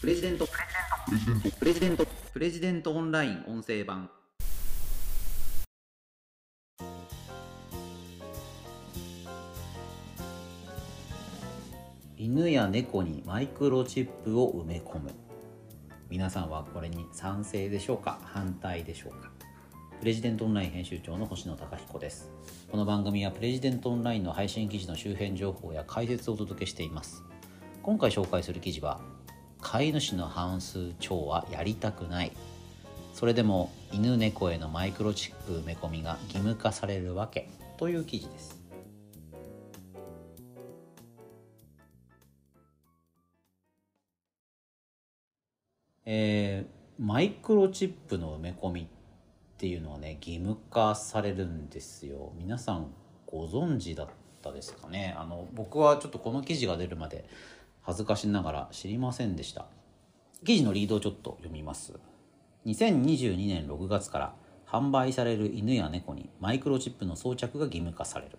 プレジデント。プレジデント。プレジデントオンライン音声版。犬や猫にマイクロチップを埋め込む。皆さんはこれに賛成でしょうか？反対でしょうか？プレジデントオンライン編集長の星野貴彦です。この番組はプレジデントオンラインの配信記事の周辺情報や解説をお届けしています。今回紹介する記事は飼い主の半数超はやりたくない。それでも犬猫へのマイクロチップ埋め込みが義務化されるわけという記事です。えー、マイクロチップの埋め込みっていうのはね義務化されるんですよ。皆さんご存知だったですかね。あの僕はちょっとこの記事が出るまで恥ずかしながら知りませんでした。記事のリードをちょっと読みます。2022年6月から販売される犬や猫にマイクロチップの装着が義務化される。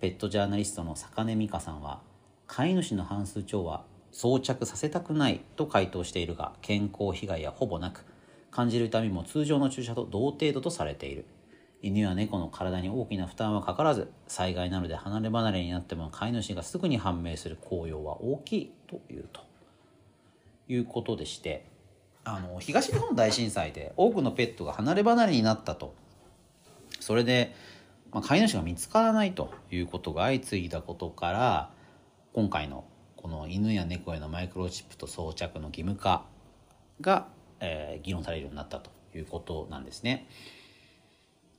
ペットジャーナリストの坂根美香さんは飼い主の半数超は装着させたくないと回答しているが健康被害はほぼなく感じる痛みも通常の注射と同程度とされている。犬や猫の体に大きな負担はかからず災害などで離れ離れになっても飼い主がすぐに判明する効用は大きいというということでしてあの東日本大震災で多くのペットが離れ離れになったとそれで、まあ、飼い主が見つからないということが相次いだことから今回のこの犬や猫へのマイクロチップと装着の義務化が、えー、議論されるようになったということなんですね。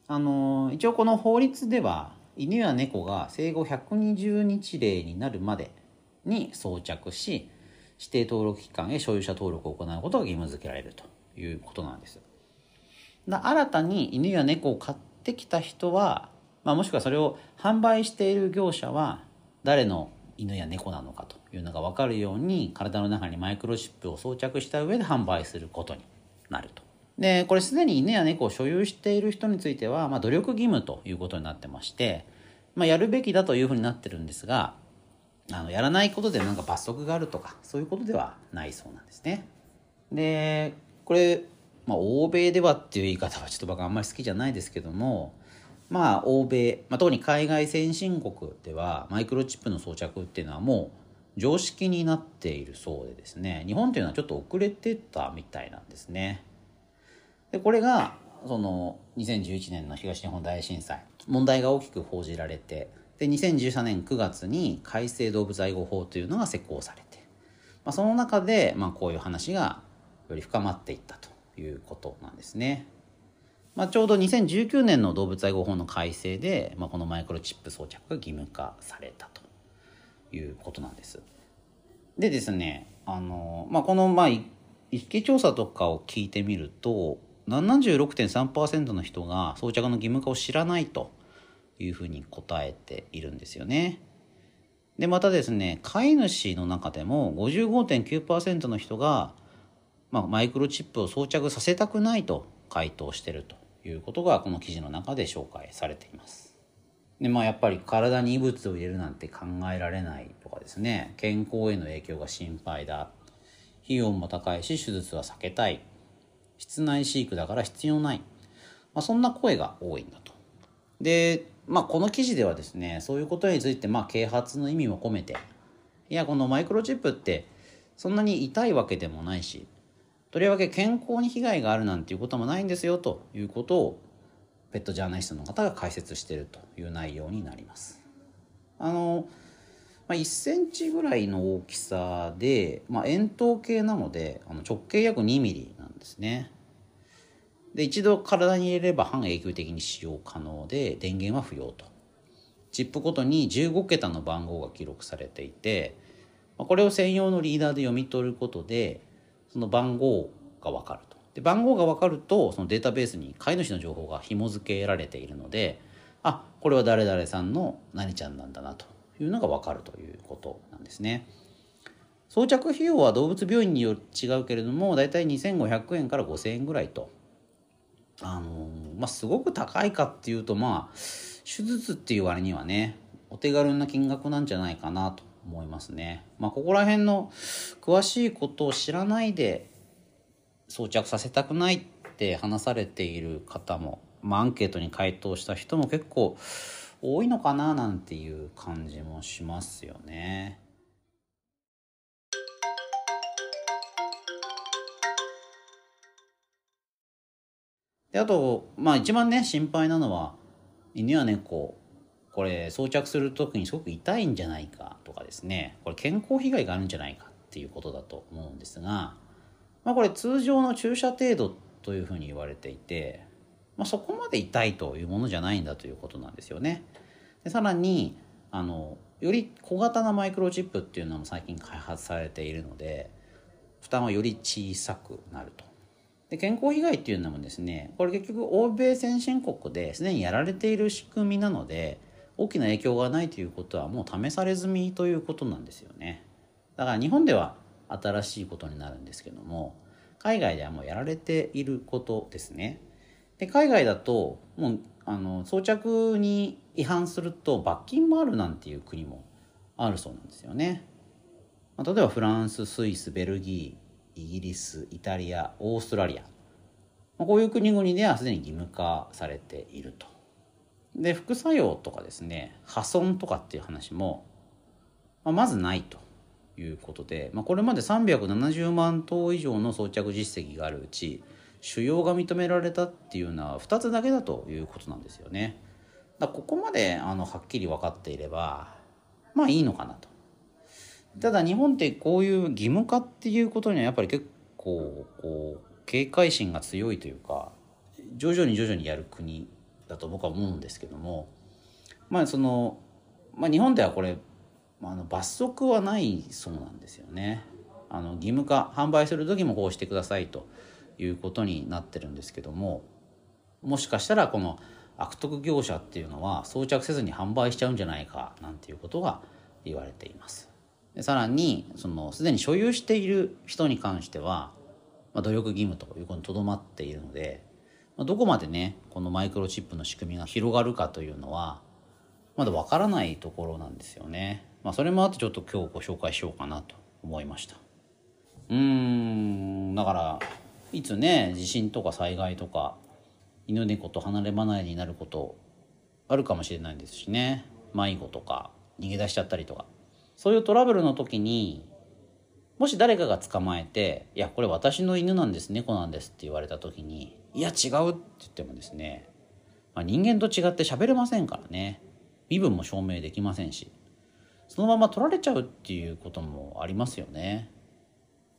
あの一応この法律では犬や猫が生後120日例になるまでに装着し指定登録機関へ所有者登録を行うことが義務付けられるということなんです。だ新たに犬や猫を飼ってきた人は、まあ、もしくはそれを販売している業者は誰の犬や猫なのかというのが分かるように体の中にマイクロチップを装着した上で販売することになると。でこれすでに犬や猫を所有している人については、まあ、努力義務ということになってまして、まあ、やるべきだというふうになってるんですがあのやらないことでなんか罰則があるとかそういうことではないそうなんですね。でこれ、まあ、欧米ではっていう言い方はちょっと僕あんまり好きじゃないですけどもまあ欧米、まあ、特に海外先進国ではマイクロチップの装着っていうのはもう常識になっているそうでですね日本っていうのはちょっと遅れてたみたいなんですね。でこれがその2011年の東日本大震災問題が大きく報じられてで2013年9月に改正動物愛護法というのが施行されて、まあ、その中で、まあ、こういう話がより深まっていったということなんですね。まあ、ちょうど2019年の動物愛護法の改正で、まあ、このマイクロチップ装着が義務化されたということなんです。でですねあの、まあ、この、まあ、意識調査とかを聞いてみると76.3%の人が装着の義務化を知らないというふうに答えているんですよね。でまたですね飼い主の中でも55.9%の人が、まあ、マイクロチップを装着させたくないと回答してるということがこの記事の中で紹介されています。でまあやっぱり体に異物を入れるなんて考えられないとかですね健康への影響が心配だ費用も高いし手術は避けたい室内飼育だから必要ない、まあ、そんな声が多いんだと。で、まあ、この記事ではですねそういうことについてまあ啓発の意味も込めていやこのマイクロチップってそんなに痛いわけでもないしとりわけ健康に被害があるなんていうこともないんですよということをペットジャーナリストの方が解説しているという内容になります。あのまあ、1センチぐらいの大きさで、まあ、円筒形なのであの直径約2ミリですね。で一度体に入れれば半永久的に使用可能で電源は不要と。チップごとに15桁の番号が記録されていてこれを専用のリーダーで読み取ることでその番号が分かると。で番号が分かるとそのデータベースに飼い主の情報が紐付けられているのであこれは誰々さんの何ちゃんなんだなというのが分かるということなんですね。装着費用は動物病院による違うけれども大体2500円から5000円ぐらいとあのまあすごく高いかっていうとまあ手術っていう割にはねお手軽な金額なんじゃないかなと思いますね。まあ、ここら辺の詳しいことを知らないで装着させたくないって話されている方も、まあ、アンケートに回答した人も結構多いのかななんていう感じもしますよね。であとまあ一番ね心配なのは犬や猫これ装着する時にすごく痛いんじゃないかとかですねこれ健康被害があるんじゃないかっていうことだと思うんですが、まあ、これ通常の注射程度というふうに言われていて、まあ、そこまで痛いというものじゃないんだということなんですよね。でさらにあのより小型なマイクロチップっていうのも最近開発されているので負担はより小さくなると。で健康被害っていうのもですねこれ結局欧米先進国ですでにやられている仕組みなので大きな影響がないということはもう試され済みということなんですよね。だから日本では新しいことになるんですけども海外ではもうやられていることですね。で海外だともうあの装着に違反すると罰金もあるなんていう国もあるそうなんですよね、まあ、例えばフランススイスベルギーイギリスイタリアオーストラリア、こういう国々ではすでに義務化されているとで副作用とかですね破損とかっていう話も、まあ、まずないということで、まあ、これまで370万頭以上の装着実績があるうち腫瘍が認められたっていうのは2つだけだということなんですよね。だここまであのはっきり分かっていればまあいいのかなと。ただ日本ってこういう義務化っていうことにはやっぱり結構こう警戒心が強いというか徐々に徐々にやる国だと僕は思うんですけどもまあその、まあ、日本ではこれ、あの罰則はないそうなんですよね。あの義務化販売する時もこうしてくださいということになってるんですけどももしかしたらこの悪徳業者っていうのは装着せずに販売しちゃうんじゃないかなんていうことが言われています。でさらにそのすでに所有している人に関しては、まあ、努力義務ということにとどまっているのでまどこまでねこのマイクロチップの仕組みが広がるかというのはまだわからないところなんですよね。まあ、それもあってちょっと今日ご紹介しようかなと思いました。うーんだからいつね地震とか災害とか犬猫と離れ離れになることあるかもしれないですしね迷子とか逃げ出しちゃったりとかそういうトラブルの時にもし誰かが捕まえて「いやこれ私の犬なんです猫なんです」って言われた時に「いや違う」って言ってもですね、まあ、人間と違って喋れませんからね身分も証明できませんしそのまま取られちゃうっていうこともありますよね。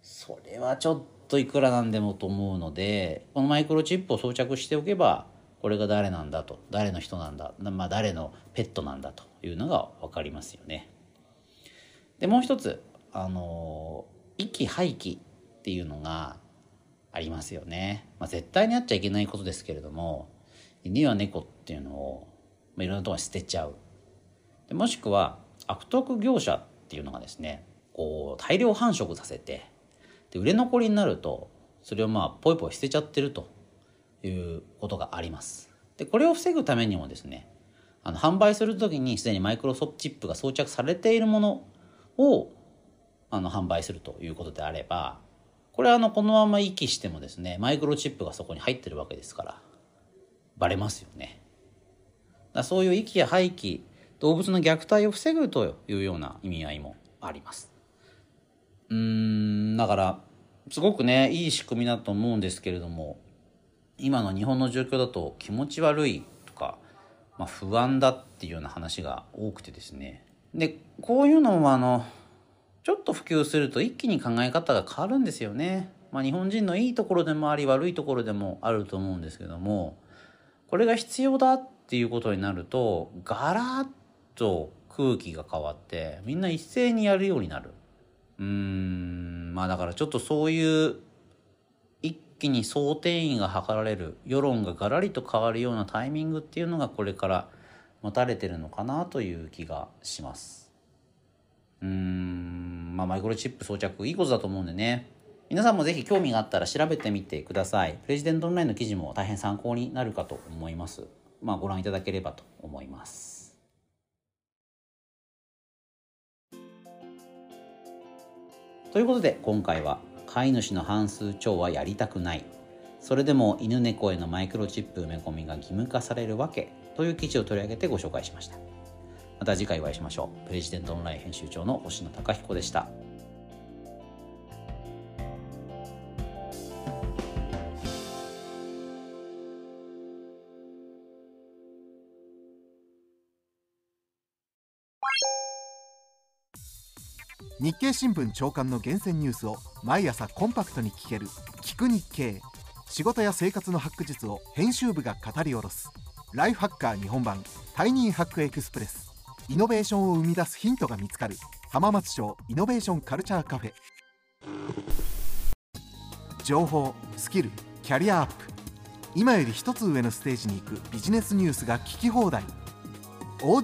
それはちょっといくらなんでもと思うのでこのマイクロチップを装着しておけばこれが誰なんだと誰の人なんだ、まあ、誰のペットなんだというのが分かりますよね。でもう一つあの息廃棄っていうのがありますよね、まあ、絶対にあっちゃいけないことですけれども犬や猫っていうのを、まあ、いろんなところに捨てちゃう。でもしくは悪徳業者っていうのがですねこう大量繁殖させてで売れ残りになるとそれをまあポイポイ捨てちゃってるということがあります。でこれを防ぐためにもですねあの販売する時にすでにマイクロソフトチップが装着されているものをあの販売するということであればこれはあのこのまま息してもですねマイクロチップがそこに入ってるわけですからバレますよね。だそういう息や廃棄動物の虐待を防ぐというような意味合いもあります。うーんだからすごくねいい仕組みだと思うんですけれども今の日本の状況だと気持ち悪いとか、まあ、不安だっていうような話が多くてですねでこういうのもあのちょっと普及すると一気に考え方が変わるんですよね。まあ、日本人のいいところでもあり悪いところでもあると思うんですけどもこれが必要だっていうことになるとガラッと空気が変わってみんな一斉にやるようになる。うーんまあだからちょっとそういう一気に総定員が図られる世論がガラリと変わるようなタイミングっていうのがこれから持たれてるのかなという気がします。うーん。まあマイクロチップ装着いいことだと思うんでね。皆さんもぜひ興味があったら調べてみてください。プレジデントオンラインの記事も大変参考になるかと思います。まあご覧いただければと思います。ということで今回は飼い主の半数超はやりたくない。それでも犬猫へのマイクロチップ埋め込みが義務化されるわけ。という記事を取り上げてご紹介しました。また次回お会いしましょう。プレジデントオンライン編集長の星野貴彦でした。日経新聞長官の厳選ニュースを毎朝コンパクトに聞ける「聞く日経」仕事や生活のハック術を編集部が語り下ろす。ライフハッカー日本版タイニーハックエクスプレス。イノベーションを生み出すヒントが見つかる。浜松町イノベーションカルチャーカフェ。情報スキルキャリアアップ。今より一つ上のステージに行くビジネスニュースが聞き放題。オ